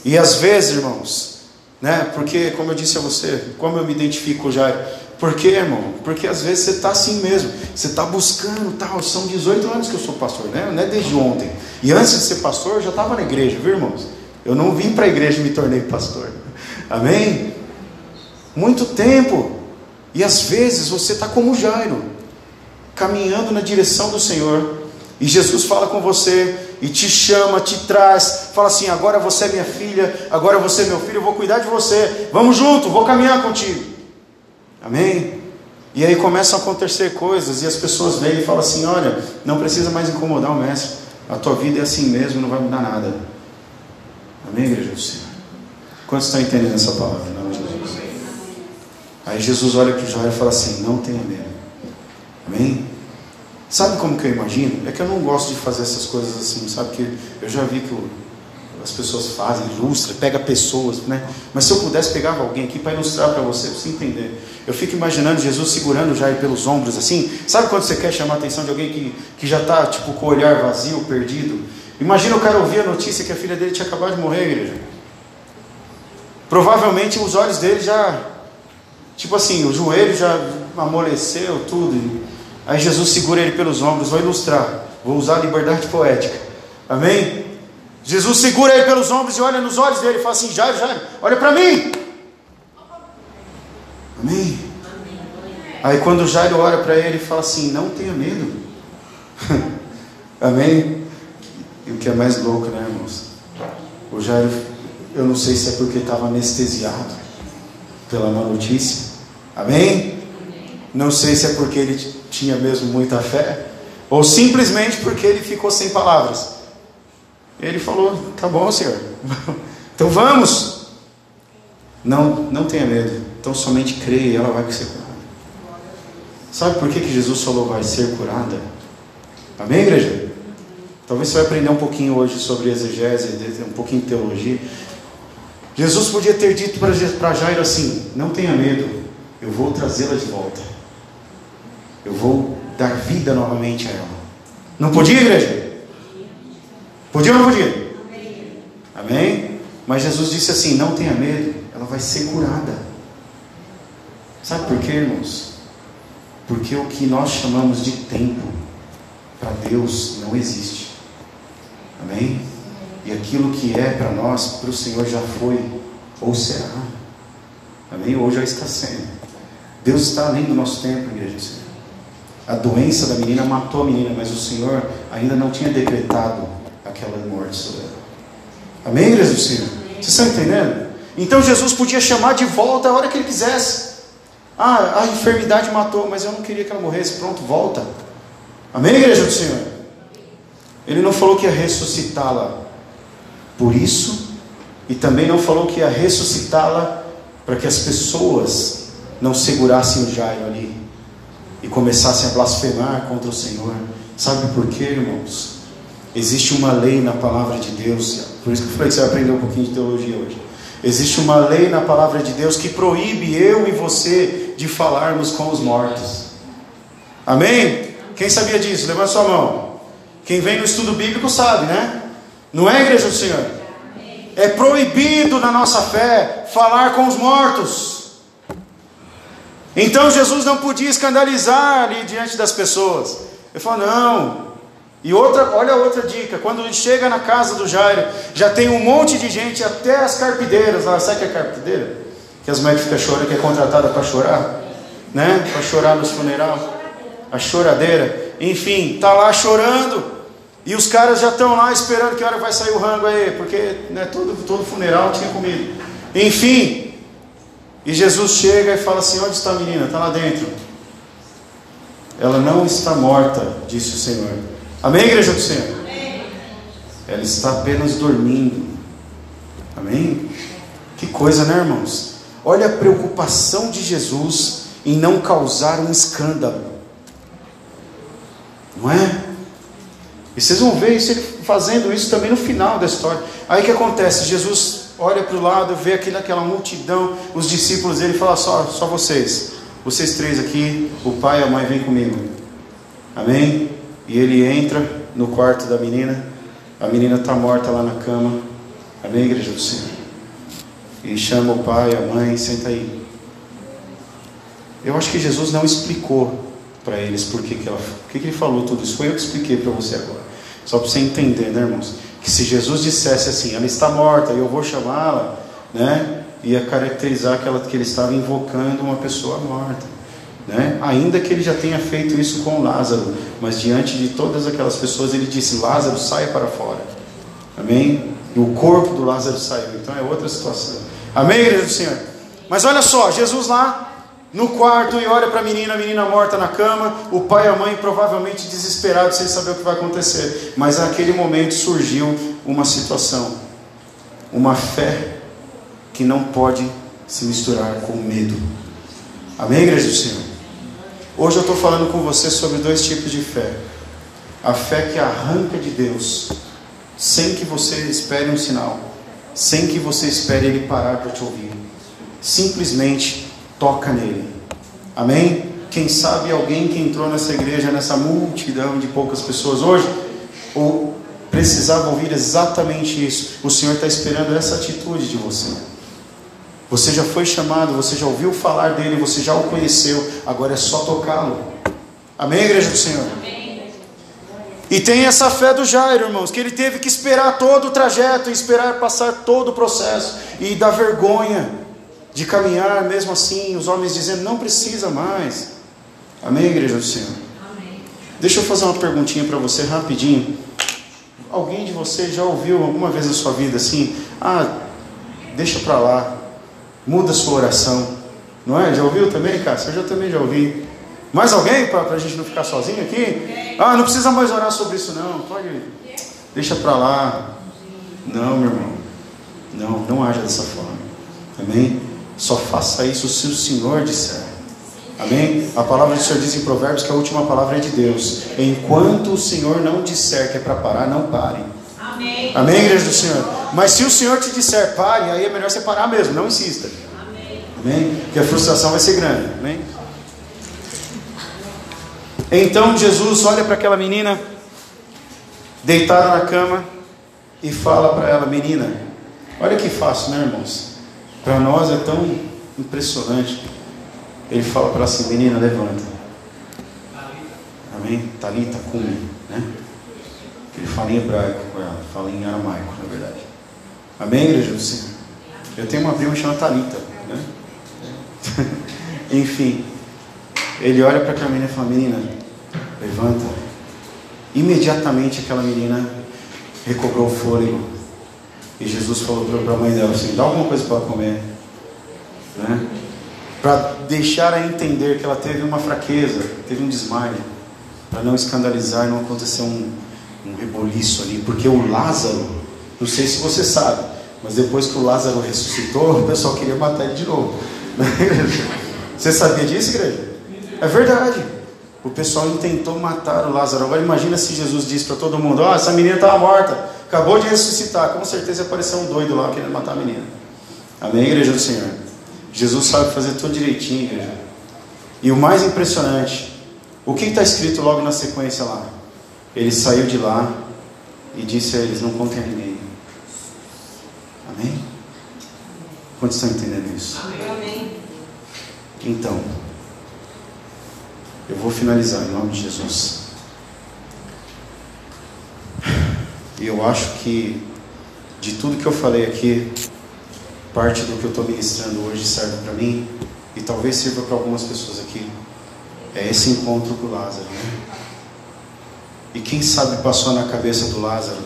E às vezes, irmãos, né? Porque, como eu disse a você, como eu me identifico já. Por quê, irmão? Porque às vezes você está assim mesmo, você está buscando tal. São 18 anos que eu sou pastor, né? não é desde ontem. E antes de ser pastor, eu já estava na igreja, viu, irmãos? Eu não vim para a igreja e me tornei pastor. Amém? Muito tempo. E às vezes você está como Jairo, caminhando na direção do Senhor. E Jesus fala com você, e te chama, te traz, fala assim: agora você é minha filha, agora você é meu filho, eu vou cuidar de você, vamos junto, vou caminhar contigo. Amém? E aí começam a acontecer coisas, e as pessoas vêm e falam assim: olha, não precisa mais incomodar o mestre, a tua vida é assim mesmo, não vai mudar nada. Amém, igreja do Senhor? Quantos estão entendendo essa palavra? Não, Jesus. Aí Jesus olha para o Jairo e fala assim: não tenha medo. Amém? Sabe como que eu imagino? É que eu não gosto de fazer essas coisas assim, sabe? Que eu já vi que as pessoas fazem, ilustra, pega pessoas, né? Mas se eu pudesse pegar alguém aqui para ilustrar para você, para você entender. Eu fico imaginando Jesus segurando Jair pelos ombros assim. Sabe quando você quer chamar a atenção de alguém que, que já está tipo com o olhar vazio, perdido? Imagina o cara ouvir a notícia que a filha dele tinha acabado de morrer, igreja. Provavelmente os olhos dele já, tipo assim, o joelho já, amoleceu tudo. Aí Jesus segura ele pelos ombros, vou ilustrar, vou usar a liberdade poética. Amém? Jesus segura ele pelos ombros e olha nos olhos dele e fala assim: Jairo, Jairo, olha para mim. Amém? Aí quando Jairo olha para ele e fala assim: Não tenha medo. Amém? E o que é mais louco, né, irmãos? O Jairo, eu não sei se é porque estava anestesiado pela má notícia. Amém? Não sei se é porque ele tinha mesmo muita fé, ou simplesmente porque ele ficou sem palavras. Ele falou: Tá bom, Senhor, então vamos. Não, não tenha medo, então somente creia e ela vai ser curada. Sabe por que, que Jesus falou vai ser curada? Amém, igreja? Talvez você vai aprender um pouquinho hoje sobre exegese, um pouquinho de teologia. Jesus podia ter dito para Jairo assim: Não tenha medo, eu vou trazê-la de volta. Eu vou dar vida novamente a ela. Não podia, igreja? Podia ou não podia? Amém? Mas Jesus disse assim: Não tenha medo, ela vai ser curada. Sabe por quê, irmãos? Porque o que nós chamamos de tempo para Deus não existe. Amém? E aquilo que é para nós, para o Senhor já foi ou será. Amém? Ou já está sendo. Deus está além do nosso tempo, igreja do Senhor. A doença da menina matou a menina, mas o Senhor ainda não tinha decretado aquela morte sobre ela. Amém, igreja do Senhor? Vocês estão entendendo? Então Jesus podia chamar de volta a hora que ele quisesse. Ah, a enfermidade matou, mas eu não queria que ela morresse. Pronto, volta. Amém, igreja do Senhor? Ele não falou que ia ressuscitá-la por isso, e também não falou que ia ressuscitá-la para que as pessoas não segurassem o Jairo ali e começassem a blasfemar contra o Senhor. Sabe por quê, irmãos? Existe uma lei na palavra de Deus, por isso que eu falei que você vai aprender um pouquinho de teologia hoje. Existe uma lei na palavra de Deus que proíbe eu e você de falarmos com os mortos. Amém? Quem sabia disso? Levanta sua mão. Quem vem no estudo bíblico sabe, né? Não é, igreja do Senhor? É proibido na nossa fé falar com os mortos. Então Jesus não podia escandalizar ali diante das pessoas. Ele falou: não. E outra, olha outra dica: quando ele chega na casa do Jairo, já tem um monte de gente, até as carpideiras lá. Sabe o que é carpideira? Que as mulheres ficam chorando, que é contratada para chorar, né? Para chorar nos funerais. A choradeira. Enfim, tá lá chorando. E os caras já estão lá esperando que hora vai sair o rango aí, porque né, todo, todo funeral tinha comida. Enfim, e Jesus chega e fala assim: Onde está a menina? Está lá dentro. Ela não está morta, disse o Senhor. Amém, igreja do Senhor? Amém. Ela está apenas dormindo. Amém? Que coisa, né, irmãos? Olha a preocupação de Jesus em não causar um escândalo. Não é? E vocês vão ver isso, ele fazendo isso também no final da história. Aí o que acontece? Jesus olha para o lado, vê aquele, aquela multidão, os discípulos dele fala só, só vocês, vocês três aqui, o pai e a mãe vem comigo. Amém? E ele entra no quarto da menina, a menina está morta lá na cama. Amém, igreja do Senhor? E chama o pai, a mãe, senta aí. Eu acho que Jesus não explicou para eles por que, que, ela, por que, que ele falou tudo isso. Foi eu que expliquei para você agora. Só para você entender, né, irmãos? Que se Jesus dissesse assim, ela está morta eu vou chamá-la, né? Ia caracterizar que, ela, que ele estava invocando uma pessoa morta. Né? Ainda que ele já tenha feito isso com Lázaro, mas diante de todas aquelas pessoas ele disse: Lázaro, saia para fora. Amém? E o corpo do Lázaro saiu. Então é outra situação. Amém, igreja do Senhor? Mas olha só, Jesus lá no quarto e olha para a menina, a menina morta na cama, o pai e a mãe provavelmente desesperados sem saber o que vai acontecer. Mas naquele momento surgiu uma situação, uma fé que não pode se misturar com medo. Amém, igreja do Senhor? Hoje eu estou falando com você sobre dois tipos de fé: a fé que arranca de Deus, sem que você espere um sinal, sem que você espere Ele parar para te ouvir, simplesmente toca nele. Amém? Quem sabe alguém que entrou nessa igreja, nessa multidão de poucas pessoas hoje, ou precisava ouvir exatamente isso. O Senhor está esperando essa atitude de você. Você já foi chamado, você já ouviu falar dele, você já o conheceu, agora é só tocá-lo. Amém, igreja do Senhor? E tem essa fé do Jairo, irmãos, que ele teve que esperar todo o trajeto, esperar passar todo o processo e da vergonha de caminhar, mesmo assim, os homens dizendo: não precisa mais. Amém, igreja do Senhor? Amém. Deixa eu fazer uma perguntinha para você rapidinho. Alguém de vocês já ouviu alguma vez na sua vida assim? Ah, deixa para lá, muda a sua oração. Não é? Já ouviu também, Cássio? Eu já também já ouvi. Mais alguém para a gente não ficar sozinho aqui? Ah, não precisa mais orar sobre isso não. Pode. Deixa para lá. Não, meu irmão. Não, não haja dessa forma. Amém? Só faça isso se o Senhor disser. Amém? A palavra do Senhor diz em Provérbios que a última palavra é de Deus. Enquanto o Senhor não disser que é para parar, não pare. Amém. Amém, igreja do Senhor? Mas se o Senhor te disser pare, aí é melhor você parar mesmo, não insista. Amém? Amém? Porque a frustração vai ser grande. Amém? Então Jesus olha para aquela menina deitada na cama e fala para ela: Menina, olha que fácil, né, irmãos? Para nós é tão impressionante. Ele fala para ela assim: Menina, levanta. Amém? Talita cumi, né? Ele fala em hebraico com ela, fala em aramaico, na verdade. Amém, igreja? Eu tenho uma prima chamada Talita, né? Enfim, ele olha para aquela menina e fala: Menina, levanta. Imediatamente aquela menina recobrou o fôlego. E Jesus falou para a mãe dela assim: dá alguma coisa para ela comer. Né? Para deixar a entender que ela teve uma fraqueza, teve um desmaio. Para não escandalizar, não acontecer um, um reboliço ali. Porque o Lázaro, não sei se você sabe, mas depois que o Lázaro ressuscitou, o pessoal queria matar ele de novo. Você sabia disso, igreja? É verdade. O pessoal intentou matar o Lázaro. Agora imagina se Jesus disse para todo mundo: Ó, oh, essa menina estava morta, acabou de ressuscitar. Com certeza apareceu um doido lá querendo matar a menina. Amém, igreja do Senhor? Jesus sabe fazer tudo direitinho, igreja. E o mais impressionante, o que está escrito logo na sequência lá? Ele saiu de lá e disse a eles: Não contem a ninguém. Amém? Quantos estão entendendo isso? Amém. Então. Eu vou finalizar em nome de Jesus. E eu acho que de tudo que eu falei aqui, parte do que eu estou ministrando hoje serve para mim e talvez sirva para algumas pessoas aqui. É esse encontro com Lázaro. Né? E quem sabe passou na cabeça do Lázaro,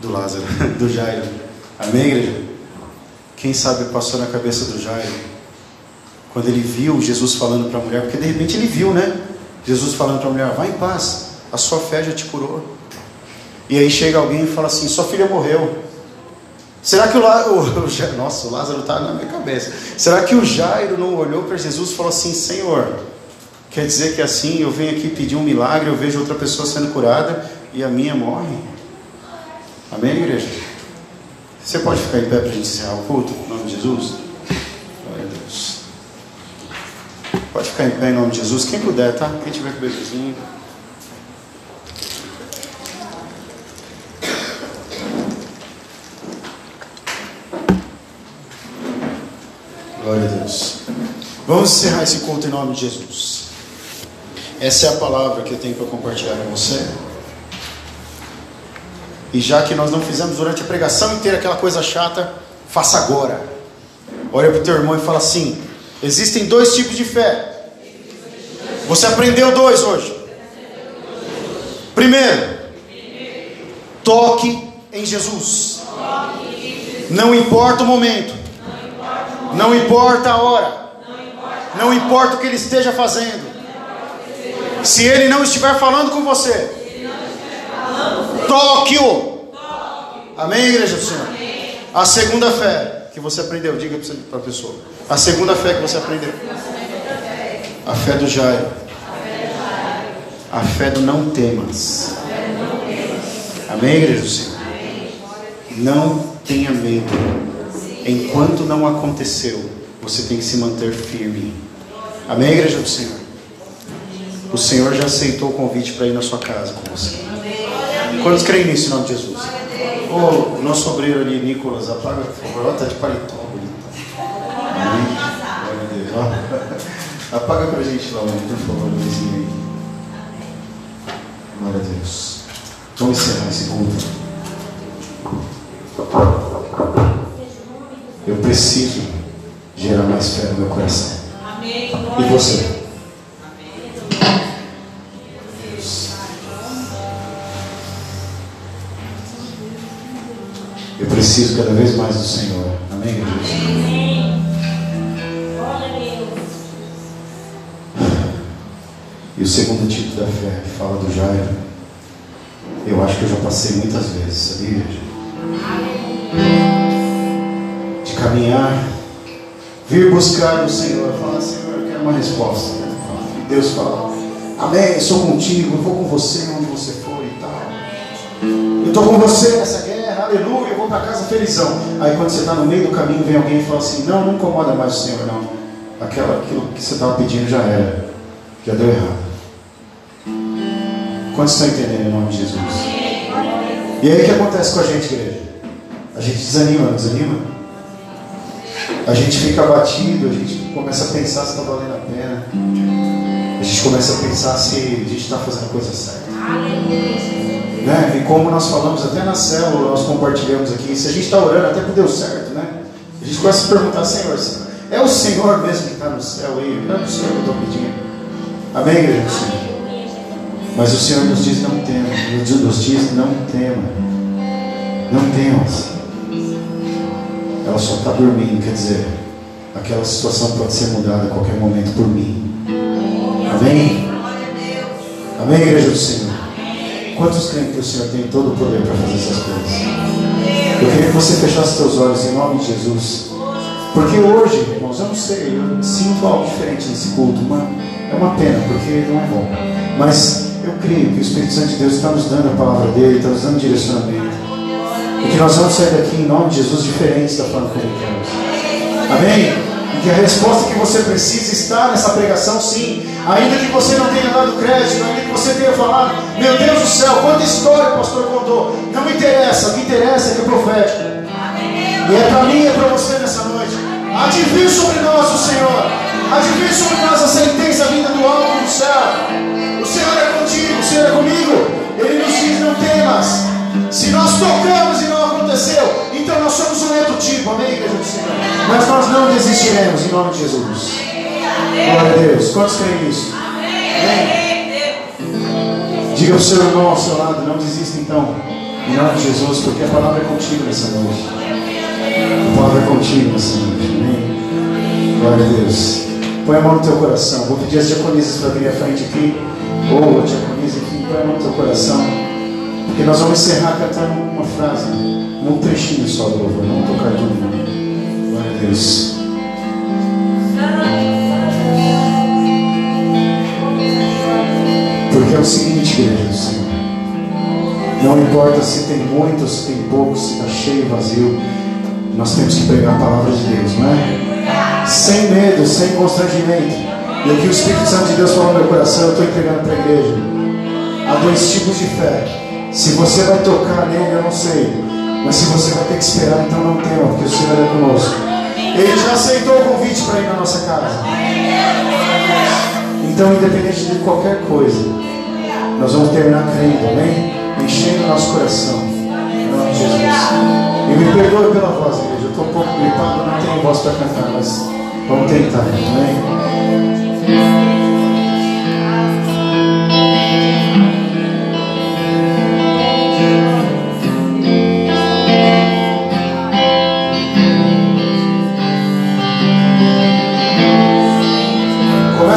do Lázaro, do Jairo. Amém, igreja? Quem sabe passou na cabeça do Jairo quando ele viu Jesus falando para a mulher, porque de repente ele viu, né? Jesus falando para a mulher: vai em paz, a sua fé já te curou. E aí chega alguém e fala assim: sua filha morreu. Será que o, o, o nossa, o Lázaro está na minha cabeça. Será que o Jairo não olhou para Jesus e falou assim: Senhor, quer dizer que assim eu venho aqui pedir um milagre, eu vejo outra pessoa sendo curada e a minha morre? Amém, igreja? Você pode ficar em pé para a gente encerrar o culto, em nome de Jesus? Pode ficar em pé em nome de Jesus. Quem puder, tá? Quem tiver com bebezinho. Glória a Deus. Vamos encerrar esse culto em nome de Jesus. Essa é a palavra que eu tenho para compartilhar com você. E já que nós não fizemos durante a pregação inteira aquela coisa chata, faça agora. Olha para o teu irmão e fala assim: Existem dois tipos de fé. Você aprendeu dois hoje. Primeiro, toque em Jesus. Não importa o momento. Não importa a hora. Não importa o que ele esteja fazendo. Se ele não estiver falando com você, toque-o. Amém, igreja do Senhor? A segunda fé que você aprendeu, diga para a pessoa. A segunda fé que você aprendeu. A fé do Jairo. A fé do não temas. Amém, igreja do Senhor? Não tenha medo. Enquanto não aconteceu, você tem que se manter firme. Amém, igreja do Senhor? O Senhor já aceitou o convite para ir na sua casa com você. Quantos creem nisso em nome de Jesus? O oh, nosso obreiro ali, Nicolas, apaga, por favor, está de paletó. Amém? Glória a Deus. Ó, Apaga pra gente lá, mãe, por favor, luzinha aí. Glória a Deus. Vamos encerrar esse culto. Eu preciso gerar mais fé no meu coração. Amém. E você? Preciso cada vez mais do Senhor. Amém, igreja? E o segundo tipo da fé que fala do Jairo, eu acho que eu já passei muitas vezes, sabia? De caminhar, vir buscar o Senhor, falar, Senhor, eu quero uma resposta. E Deus fala, Amém, eu sou contigo, eu vou com você onde você for e tal. Eu estou com você nessa aleluia, eu vou para casa felizão. Aí quando você está no meio do caminho, vem alguém e fala assim, não, não incomoda mais o Senhor, não. Aquela, aquilo que você estava pedindo já era, já deu errado. Quantos estão entendendo em nome de Jesus? E aí o que acontece com a gente, igreja? A gente desanima, desanima? A gente fica abatido, a gente começa a pensar se está valendo a pena. A gente começa a pensar se a gente está fazendo a coisa certa. Né? E como nós falamos até na célula, nós compartilhamos aqui, se a gente está orando até que deu certo, né? A gente começa a perguntar, Senhor, é o Senhor mesmo que está no céu aí? Não é o Senhor que eu estou pedindo. Amém, igreja do Senhor? Mas o Senhor nos diz não tema, nos diz não tema. Não temas. Ela só está dormindo, quer dizer, aquela situação pode ser mudada a qualquer momento por mim. Amém? Amém, igreja do Senhor? Quantos creem que o Senhor tem todo o poder para fazer essas coisas? Eu queria que você fechasse seus olhos em nome de Jesus. Porque hoje, irmãos, eu não sei, eu sinto algo diferente nesse culto. Uma, é uma pena, porque não é bom. Mas eu creio que o Espírito Santo de Deus está nos dando a palavra dele, está nos dando direcionamento. E que nós vamos sair daqui em nome de Jesus diferentes da forma como queremos. Amém? Que a resposta que você precisa está nessa pregação, sim. Ainda que você não tenha dado crédito, ainda que você tenha falado, meu Deus do céu, quanta história o pastor contou. Não me interessa, o que interessa é que é profético. E é para mim e é para você nessa noite. Vir sobre nós o Senhor. Vir sobre nós a sentença vinda do alto do céu. O Senhor é contigo, o Senhor é comigo. Ele nos diz: não temas. Se nós tocamos e não aconteceu, então nós somos um outro tipo, amém, igreja do Senhor? Mas nós não desistiremos em nome de Jesus. Glória a Deus. Quantos creem nisso? Amém. Diga para o seu irmão ao seu lado: não desista então, em nome de Jesus, porque a palavra é contigo nessa noite. A palavra é contigo nessa noite, amém? Glória a Deus. Põe a mão no teu coração. Vou pedir as diaconisas para vir à frente aqui. Ou a diaconisa aqui, põe a mão no teu coração. Porque nós vamos encerrar cantando uma frase, um trechinho só do louvor, não tocar tudo. não. Glória a Deus. Porque é o seguinte, igreja do Senhor. Não importa se tem muito, se tem pouco, se está cheio, vazio. Nós temos que pregar a palavra de Deus, não é? Sem medo, sem constrangimento. E aqui o Espírito Santo de Deus falou no meu coração, eu estou entregando para a igreja. Há dois tipos de fé. Se você vai tocar nele, eu não sei. Mas se você vai ter que esperar, então não tema, porque o Senhor é conosco. Ele já aceitou o convite para ir na nossa casa. Então, independente de qualquer coisa, nós vamos terminar crendo, amém? Enchendo o nosso coração. Em nome de Jesus. E me perdoe pela voz, igreja. Eu estou um pouco gripado, não tenho voz para cantar, mas vamos tentar, amém?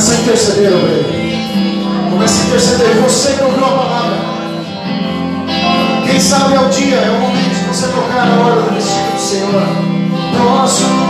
Começa a interceder, obreiro. Começa a interceder. Você que ouviu a palavra. Quem sabe é o dia, é o momento de você tocar na hora do vestido do Senhor. Crer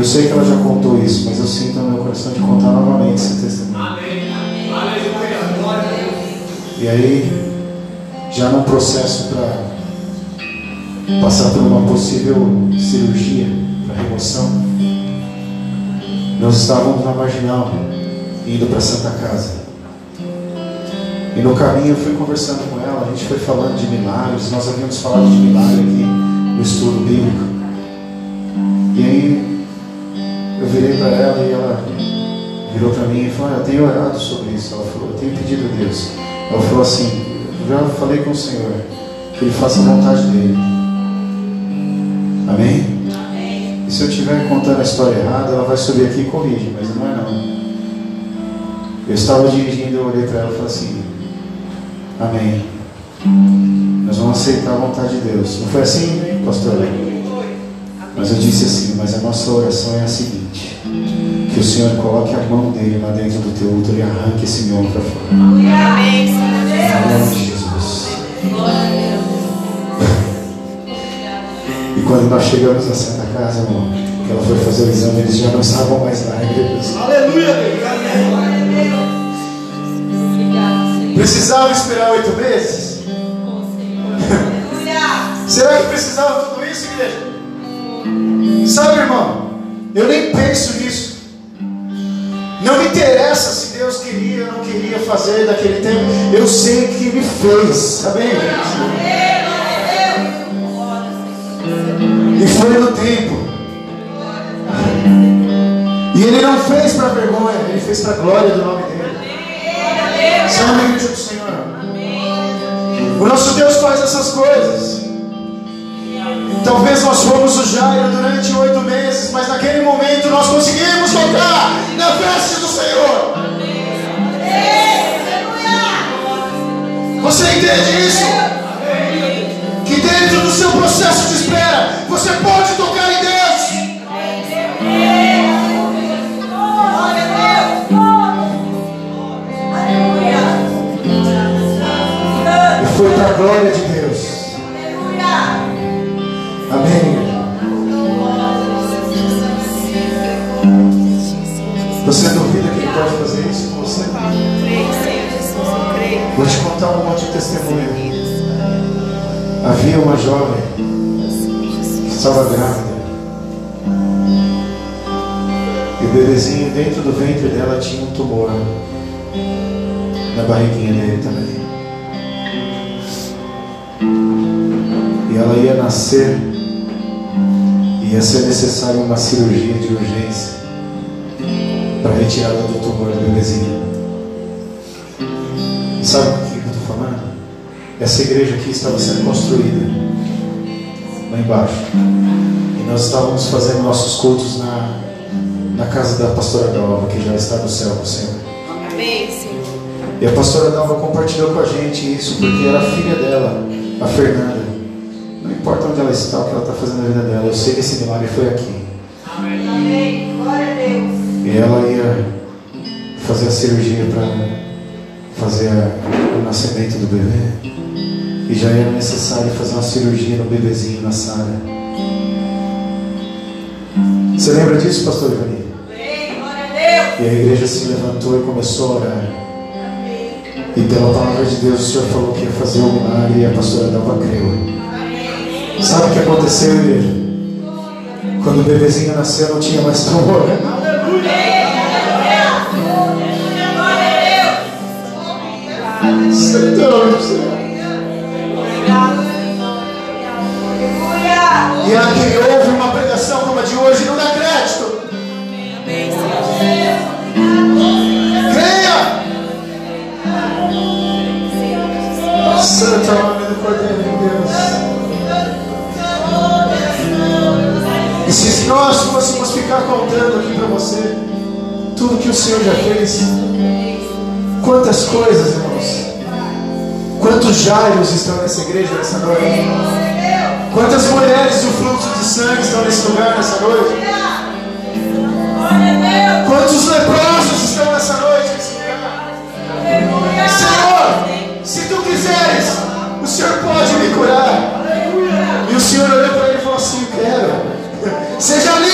eu sei que ela já contou isso, mas eu sinto no meu coração de contar novamente esse testemunho. E aí, já num processo para passar por uma possível cirurgia para remoção, nós estávamos na marginal, indo para Santa Casa. E no caminho eu fui conversando com ela, a gente foi falando de milagres, nós havíamos falado de milagre aqui no estudo bíblico. E aí eu virei para ela e ela virou para mim e falou, "Ah, eu tenho orado sobre isso. Ela falou, eu tenho pedido a Deus. Ela falou assim, eu já falei com o Senhor, que Ele faça a vontade dEle. Amém? E se eu estiver contando a história errada, ela vai subir aqui e corrige, mas não é não. Eu estava dirigindo, eu olhei para ela e falei assim, Amém. Nós vamos aceitar a vontade de Deus. Não foi assim, pastor? Mas eu disse assim, mas a nossa oração é a seguinte. Que o Senhor coloque a mão dele lá dentro do teu útero e arranque esse mioma para fora. Em nome de Jesus. E quando nós chegamos na Santa Casa, irmão, que ela foi fazer o exame, eles já não estavam mais lá, igreja. Aleluia! Precisava esperar oito meses? Será que precisava tudo isso, igreja? Sabe, irmão, eu nem penso nisso. Não me interessa se Deus queria ou não queria fazer daquele tempo. Eu sei que me fez, amém? E foi no tempo. E Ele não fez para vergonha, Ele fez para a glória do nome dEle. Não me do Senhor. O nosso Deus faz essas coisas. Talvez nós fomos o Jairo durante oito meses, mas naquele momento nós conseguimos tocar na veste do Senhor. Você entende isso? Que dentro do seu processo de espera, você pode testemunho. Havia uma jovem que estava grávida. E o bebezinho dentro do ventre dela tinha um tumor. Na barriguinha dele também. E ela ia nascer. E ia ser necessária uma cirurgia de urgência para retirada do tumor do bebezinho. E sabe Essa igreja aqui estava sendo construída lá embaixo. E nós estávamos fazendo nossos cultos na, na casa da pastora Dalva, que já está no céu com o Senhor. Amém, Senhor. E a pastora Dalva compartilhou com a gente isso, porque era a filha dela, a Fernanda. Não importa onde ela está, o que ela está fazendo na vida dela, eu sei que esse milagre foi aqui. Amém. Glória a Deus. E ela ia fazer a cirurgia para fazer a, o nascimento do bebê. E já era necessário fazer uma cirurgia no bebezinho na sala. Você lembra disso, pastor Ivani? Amém. Glória a Deus. E a igreja se levantou e começou a orar. E pela palavra de Deus, o Senhor falou que ia fazer o milagre e a pastora Dalva creu. Sabe o que aconteceu, igreja? Quando o bebezinho nasceu, não tinha mais tumor. Senhor, E a quem ouve uma pregação como a de hoje não dá crédito. Creia! Santo é nome do Cordeiro de Deus. E se nós fôssemos ficar contando aqui para você tudo que o Senhor já fez, quantas coisas, irmãos, quantos Jairos estão nessa igreja nessa noite, quantas mulheres do fluxo de sangue estão nesse lugar nessa noite, quantos leprosos estão nessa noite nesse lugar. Senhor, se tu quiseres, o Senhor pode me curar. E o Senhor olhou para ele e falou assim: Quero. Seja limpo.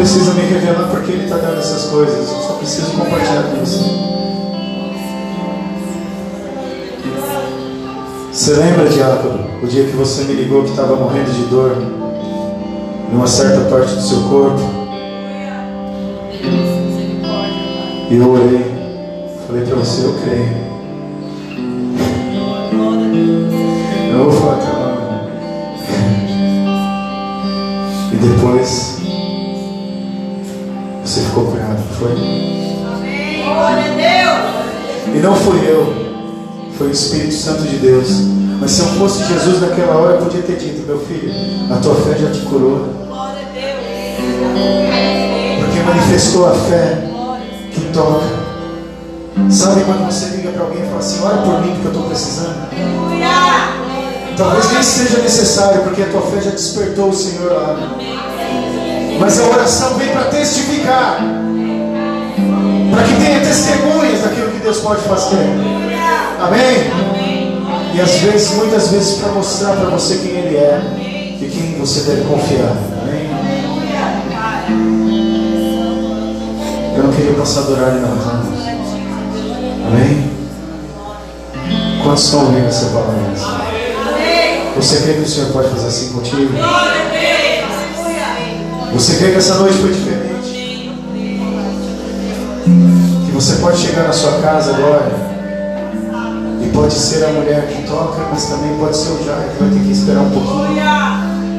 Precisa me revelar porque Ele está dando essas coisas. Eu só preciso compartilhar com você. Você lembra, Diácono, o dia que você me ligou que estava morrendo de dor em uma certa parte do seu corpo? E eu orei. Falei para você, eu creio. Eu vou falar teu nome. E depois ficou não foi? E não fui eu, foi o Espírito Santo de Deus. Mas se eu fosse Jesus naquela hora, eu podia ter dito, meu filho, a tua fé já te curou. Porque manifestou a fé que toca. Sabe quando você liga para alguém e fala assim, ora por mim porque eu estou precisando? Talvez nem seja necessário, porque a tua fé já despertou o Senhor lá. Mas a oração vem para testificar. Para que tenha testemunhas daquilo que Deus pode fazer. Amém? E às vezes, muitas vezes, para mostrar para você quem Ele é e quem você deve confiar. Amém? Eu não queria passar do horário, não. Amém? Quantos estão ouvindo essa palavra? Você crê que o Senhor pode fazer assim contigo? Você crê que essa noite foi diferente? Que você pode chegar na sua casa agora e pode ser a mulher que toca, mas também pode ser o Jair que vai ter que esperar um pouquinho.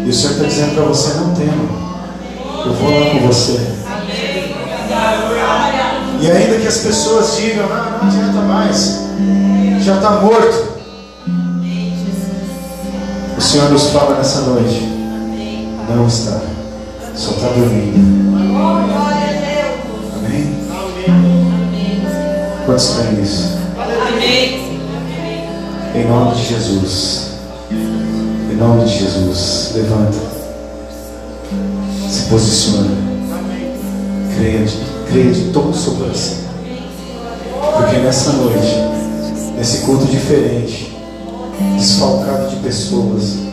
E o Senhor está dizendo para você: não tema, eu vou lá com você. E ainda que as pessoas digam: não, não adianta mais, já está morto. O Senhor nos fala nessa noite: não está, só está dormindo. Amém? Quantos creem isso? Em nome de Jesus. Em nome de Jesus. Levanta. Se posiciona. Creia de, creia de todo o seu coração. Porque nessa noite, nesse culto diferente, desfalcado de pessoas,